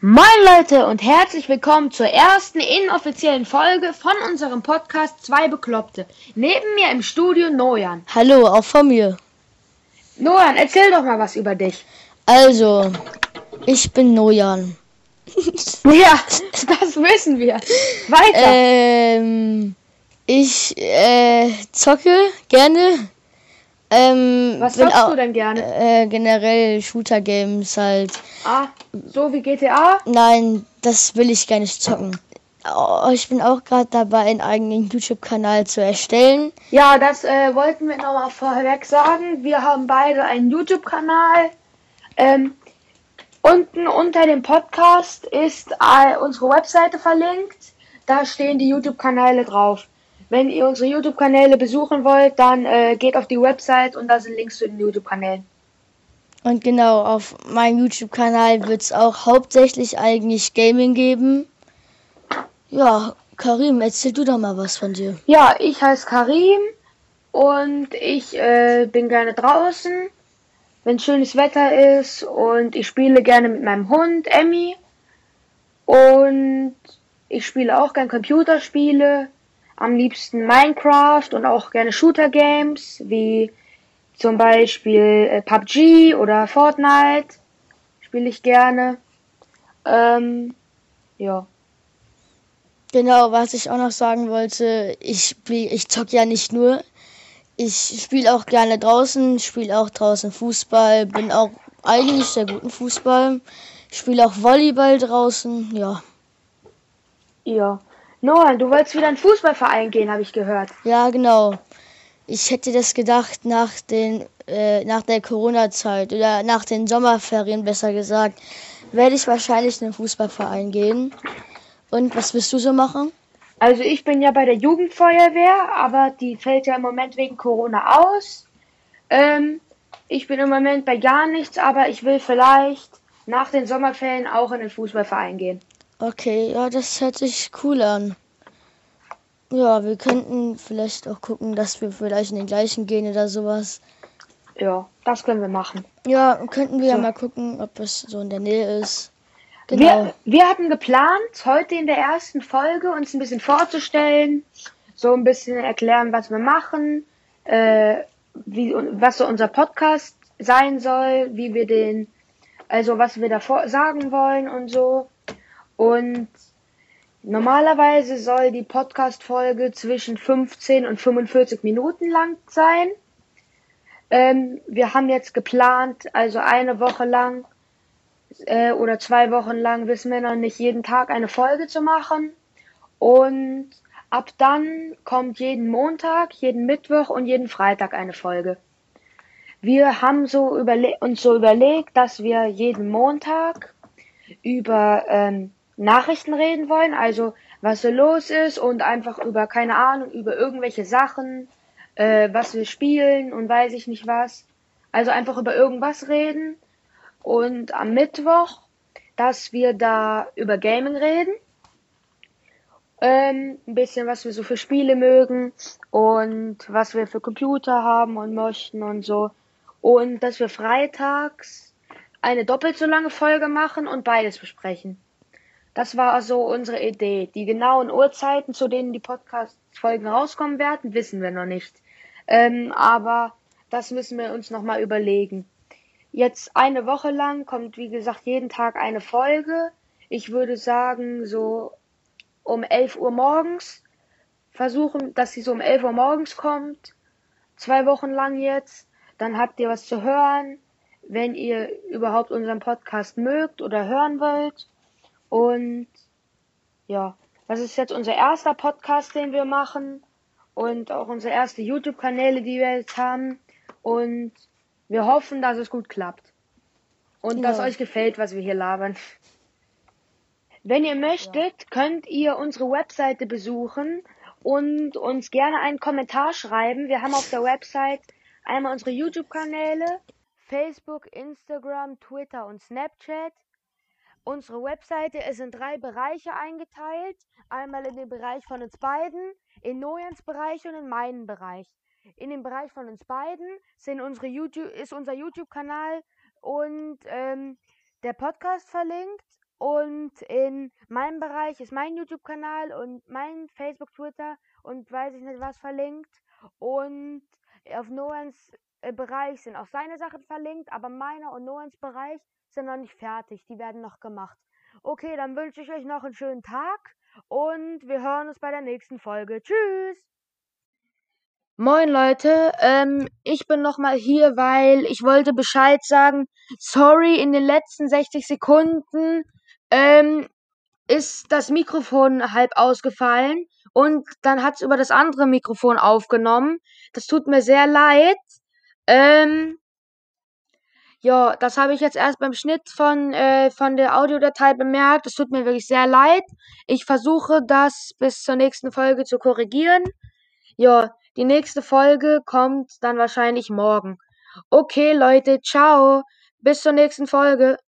Moin Leute und herzlich willkommen zur ersten inoffiziellen Folge von unserem Podcast Zwei Bekloppte. Neben mir im Studio Nojan. Hallo, auch von mir. Nojan, erzähl doch mal was über dich. Also, ich bin Nojan. Ja, das wissen wir. Weiter. Ähm, ich äh, zocke gerne. Ähm, was zockst au- du denn gerne? Äh, generell Shooter-Games halt. Ah, so wie GTA? Nein, das will ich gar nicht zocken. Oh, ich bin auch gerade dabei, einen eigenen YouTube-Kanal zu erstellen. Ja, das äh, wollten wir nochmal vorweg sagen. Wir haben beide einen YouTube-Kanal. Ähm, unten unter dem Podcast ist äh, unsere Webseite verlinkt. Da stehen die YouTube-Kanäle drauf. Wenn ihr unsere YouTube-Kanäle besuchen wollt, dann äh, geht auf die Website und da sind Links zu den YouTube-Kanälen. Und genau, auf meinem YouTube-Kanal wird es auch hauptsächlich eigentlich Gaming geben. Ja, Karim, erzähl du doch mal was von dir. Ja, ich heiße Karim und ich äh, bin gerne draußen, wenn schönes Wetter ist und ich spiele gerne mit meinem Hund Emmy und ich spiele auch gern Computerspiele, am liebsten Minecraft und auch gerne Shooter Games wie zum Beispiel äh, PUBG oder Fortnite spiele ich gerne. Ähm, ja. Genau, was ich auch noch sagen wollte, ich spiel, ich zock ja nicht nur. Ich spiele auch gerne draußen, spiele auch draußen Fußball, bin auch eigentlich sehr gut im Fußball. Spiele auch Volleyball draußen, ja. Ja. Noah, du wolltest wieder in den Fußballverein gehen, habe ich gehört. Ja, genau. Ich hätte das gedacht nach den äh, nach der Corona-Zeit oder nach den Sommerferien besser gesagt, werde ich wahrscheinlich in den Fußballverein gehen. Und was willst du so machen? Also ich bin ja bei der Jugendfeuerwehr, aber die fällt ja im Moment wegen Corona aus. Ähm, ich bin im Moment bei gar nichts, aber ich will vielleicht nach den Sommerferien auch in den Fußballverein gehen. Okay, ja, das hört sich cool an. Ja, wir könnten vielleicht auch gucken, dass wir vielleicht in den gleichen gehen oder sowas. Ja, das können wir machen. Ja, könnten wir ja So. mal gucken, ob es so in der Nähe ist. Genau. Wir, wir hatten geplant, heute in der ersten Folge uns ein bisschen vorzustellen, so ein bisschen erklären, was wir machen, äh, wie, was so unser Podcast sein soll, wie wir den, also was wir davor sagen wollen und so. Und normalerweise soll die Podcast-Folge zwischen 15 und 45 Minuten lang sein. Ähm, wir haben jetzt geplant, also eine Woche lang äh, oder zwei Wochen lang wissen wir noch nicht, jeden Tag eine Folge zu machen. Und ab dann kommt jeden Montag, jeden Mittwoch und jeden Freitag eine Folge. Wir haben so uns so überlegt, dass wir jeden Montag über ähm, Nachrichten reden wollen, also was so los ist und einfach über, keine Ahnung, über irgendwelche Sachen, äh, was wir spielen und weiß ich nicht was. Also einfach über irgendwas reden und am Mittwoch, dass wir da über Gaming reden. Ähm, ein bisschen, was wir so für Spiele mögen und was wir für Computer haben und möchten und so. Und dass wir freitags eine doppelt so lange Folge machen und beides besprechen. Das war so unsere Idee. Die genauen Uhrzeiten, zu denen die Podcast-Folgen rauskommen werden, wissen wir noch nicht. Ähm, aber das müssen wir uns nochmal überlegen. Jetzt eine Woche lang kommt, wie gesagt, jeden Tag eine Folge. Ich würde sagen, so um 11 Uhr morgens. Versuchen, dass sie so um 11 Uhr morgens kommt. Zwei Wochen lang jetzt. Dann habt ihr was zu hören, wenn ihr überhaupt unseren Podcast mögt oder hören wollt. Und ja, das ist jetzt unser erster Podcast, den wir machen. Und auch unsere erste YouTube-Kanäle, die wir jetzt haben. Und wir hoffen, dass es gut klappt. Und dass Ja. euch gefällt, was wir hier labern. Wenn ihr möchtet, könnt ihr unsere Webseite besuchen und uns gerne einen Kommentar schreiben. Wir haben auf der Website einmal unsere YouTube-Kanäle, Facebook, Instagram, Twitter und Snapchat. Unsere Webseite ist in drei Bereiche eingeteilt. Einmal in den Bereich von uns beiden, in Nojans Bereich und in meinen Bereich. In dem Bereich von uns beiden sind unsere YouTube, ist unser YouTube-Kanal und ähm, der Podcast verlinkt. Und in meinem Bereich ist mein YouTube-Kanal und mein Facebook, Twitter und weiß ich nicht was verlinkt. Und auf Noans äh, Bereich sind auch seine Sachen verlinkt, aber meiner und Noans Bereich sind noch nicht fertig. Die werden noch gemacht. Okay, dann wünsche ich euch noch einen schönen Tag und wir hören uns bei der nächsten Folge. Tschüss! Moin Leute, ähm, ich bin nochmal hier, weil ich wollte Bescheid sagen. Sorry, in den letzten 60 Sekunden ähm, ist das Mikrofon halb ausgefallen und dann hat es über das andere Mikrofon aufgenommen. Das tut mir sehr leid. Ähm, ja, das habe ich jetzt erst beim Schnitt von, äh, von der Audiodatei bemerkt. Es tut mir wirklich sehr leid. Ich versuche das bis zur nächsten Folge zu korrigieren. Ja, die nächste Folge kommt dann wahrscheinlich morgen. Okay, Leute, ciao. Bis zur nächsten Folge.